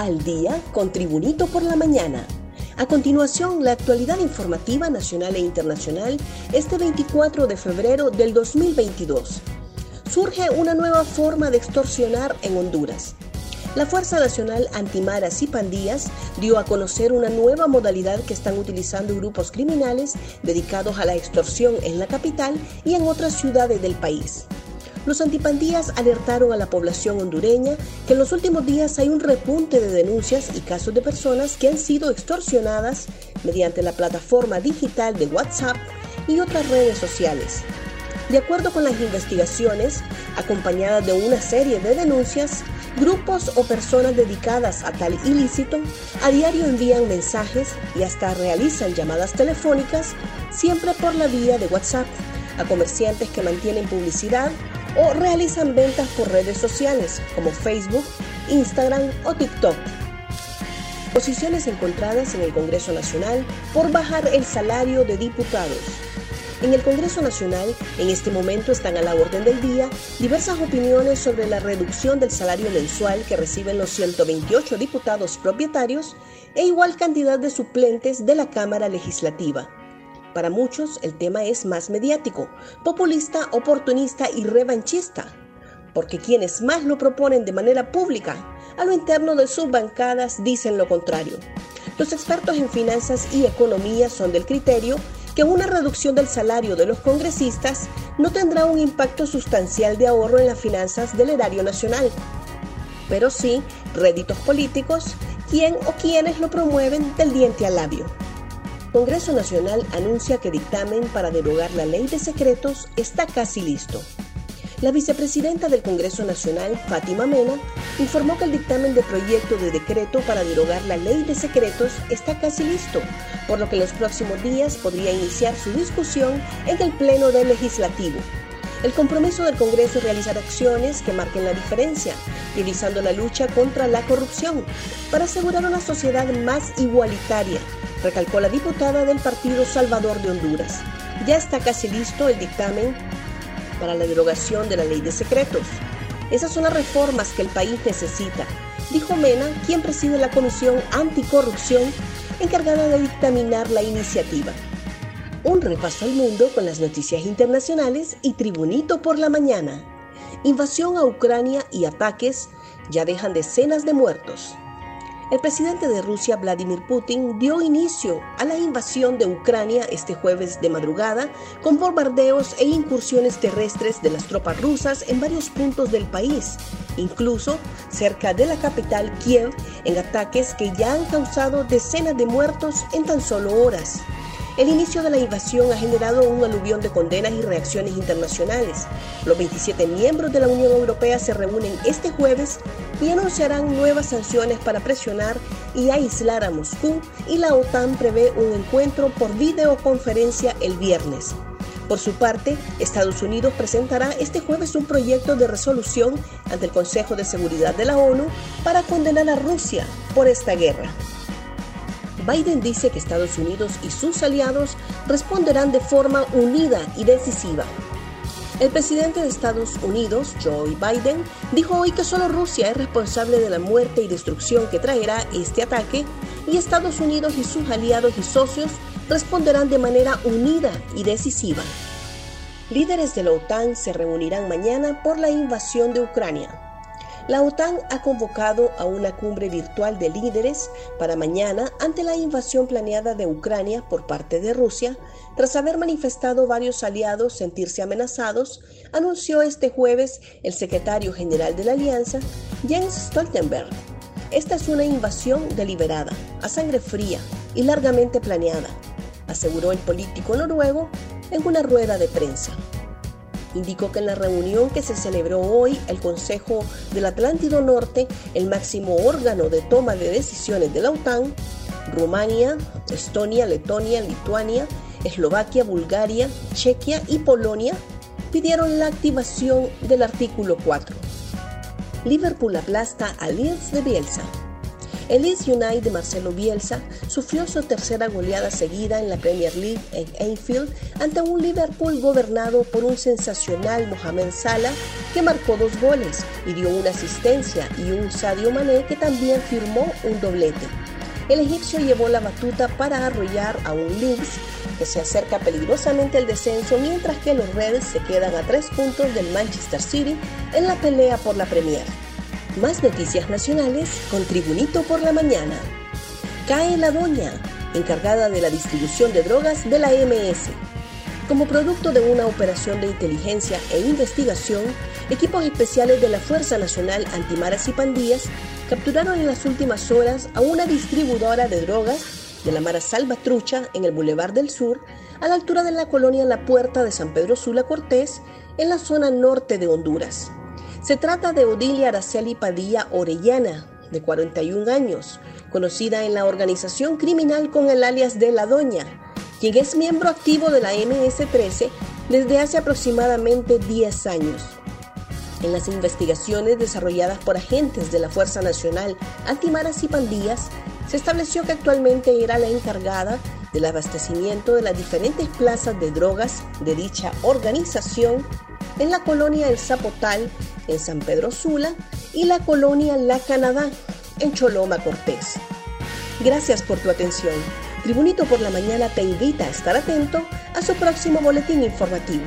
al día con Tribunito por la mañana. A continuación, la actualidad informativa nacional e internacional este 24 de febrero del 2022. Surge una nueva forma de extorsionar en Honduras. La Fuerza Nacional Antimaras y Pandillas dio a conocer una nueva modalidad que están utilizando grupos criminales dedicados a la extorsión en la capital y en otras ciudades del país. Los antipandías alertaron a la población hondureña que en los últimos días hay un repunte de denuncias y casos de personas que han sido extorsionadas mediante la plataforma digital de WhatsApp y otras redes sociales. De acuerdo con las investigaciones, acompañadas de una serie de denuncias, grupos o personas dedicadas a tal ilícito a diario envían mensajes y hasta realizan llamadas telefónicas, siempre por la vía de WhatsApp, a comerciantes que mantienen publicidad o realizan ventas por redes sociales como Facebook, Instagram o TikTok. Posiciones encontradas en el Congreso Nacional por bajar el salario de diputados. En el Congreso Nacional, en este momento están a la orden del día diversas opiniones sobre la reducción del salario mensual que reciben los 128 diputados propietarios e igual cantidad de suplentes de la Cámara Legislativa. Para muchos el tema es más mediático, populista, oportunista y revanchista, porque quienes más lo proponen de manera pública a lo interno de sus bancadas dicen lo contrario. Los expertos en finanzas y economía son del criterio que una reducción del salario de los congresistas no tendrá un impacto sustancial de ahorro en las finanzas del erario nacional, pero sí réditos políticos, quien o quienes lo promueven del diente al labio. Congreso Nacional anuncia que dictamen para derogar la ley de secretos está casi listo. La vicepresidenta del Congreso Nacional, Fátima Mena, informó que el dictamen de proyecto de decreto para derogar la ley de secretos está casi listo, por lo que en los próximos días podría iniciar su discusión en el Pleno del Legislativo. El compromiso del Congreso es realizar acciones que marquen la diferencia, priorizando la lucha contra la corrupción, para asegurar una sociedad más igualitaria, recalcó la diputada del Partido Salvador de Honduras. Ya está casi listo el dictamen para la derogación de la ley de secretos. Esas son las reformas que el país necesita, dijo Mena, quien preside la Comisión Anticorrupción encargada de dictaminar la iniciativa. Un repaso al mundo con las noticias internacionales y Tribunito por la mañana. Invasión a Ucrania y ataques ya dejan decenas de muertos el presidente de Rusia, Vladimir Putin, dio inicio a la invasión de Ucrania este jueves de madrugada con bombardeos e incursiones terrestres de las tropas rusas en varios puntos del país, incluso cerca de la capital Kiev, en ataques que ya han causado decenas de muertos en tan solo horas. El inicio de la invasión ha generado un aluvión de condenas y reacciones internacionales. Los 27 miembros de la Unión Europea se reúnen este jueves y anunciarán nuevas sanciones para presionar y aislar a Moscú y la OTAN prevé un encuentro por videoconferencia el viernes. Por su parte, Estados Unidos presentará este jueves un proyecto de resolución ante el Consejo de Seguridad de la ONU para condenar a Rusia por esta guerra. Biden dice que Estados Unidos y sus aliados responderán de forma unida y decisiva. El presidente de Estados Unidos, Joe Biden, dijo hoy que solo Rusia es responsable de la muerte y destrucción que traerá este ataque y Estados Unidos y sus aliados y socios responderán de manera unida y decisiva. Líderes de la OTAN se reunirán mañana por la invasión de Ucrania. La OTAN ha convocado a una cumbre virtual de líderes para mañana ante la invasión planeada de Ucrania por parte de Rusia, tras haber manifestado varios aliados sentirse amenazados, anunció este jueves el secretario general de la Alianza, Jens Stoltenberg. Esta es una invasión deliberada, a sangre fría y largamente planeada, aseguró el político noruego en una rueda de prensa indicó que en la reunión que se celebró hoy el Consejo del Atlántico Norte, el máximo órgano de toma de decisiones de la OTAN, Rumania, Estonia, Letonia, Lituania, Eslovaquia, Bulgaria, Chequia y Polonia pidieron la activación del artículo 4. Liverpool aplasta a Leeds de Bielsa. El Leeds United de Marcelo Bielsa sufrió su tercera goleada seguida en la Premier League en Anfield ante un Liverpool gobernado por un sensacional Mohamed Salah que marcó dos goles y dio una asistencia y un Sadio Mané que también firmó un doblete. El egipcio llevó la batuta para arrollar a un Leeds que se acerca peligrosamente al descenso mientras que los Reds se quedan a tres puntos del Manchester City en la pelea por la Premier. Más noticias nacionales con Tribunito por la Mañana. Cae la doña, encargada de la distribución de drogas de la MS. Como producto de una operación de inteligencia e investigación, equipos especiales de la Fuerza Nacional Antimaras y Pandillas capturaron en las últimas horas a una distribuidora de drogas de la Mara Salvatrucha en el Boulevard del Sur, a la altura de la colonia La Puerta de San Pedro Sula Cortés, en la zona norte de Honduras. Se trata de Odilia Araceli Padilla Orellana, de 41 años, conocida en la organización criminal con el alias de La Doña, quien es miembro activo de la MS-13 desde hace aproximadamente 10 años. En las investigaciones desarrolladas por agentes de la Fuerza Nacional Antimaras y Pandillas, se estableció que actualmente era la encargada del abastecimiento de las diferentes plazas de drogas de dicha organización en la colonia El Zapotal, en San Pedro Sula, y la colonia La Canadá, en Choloma Cortés. Gracias por tu atención. Tribunito por la Mañana te invita a estar atento a su próximo boletín informativo.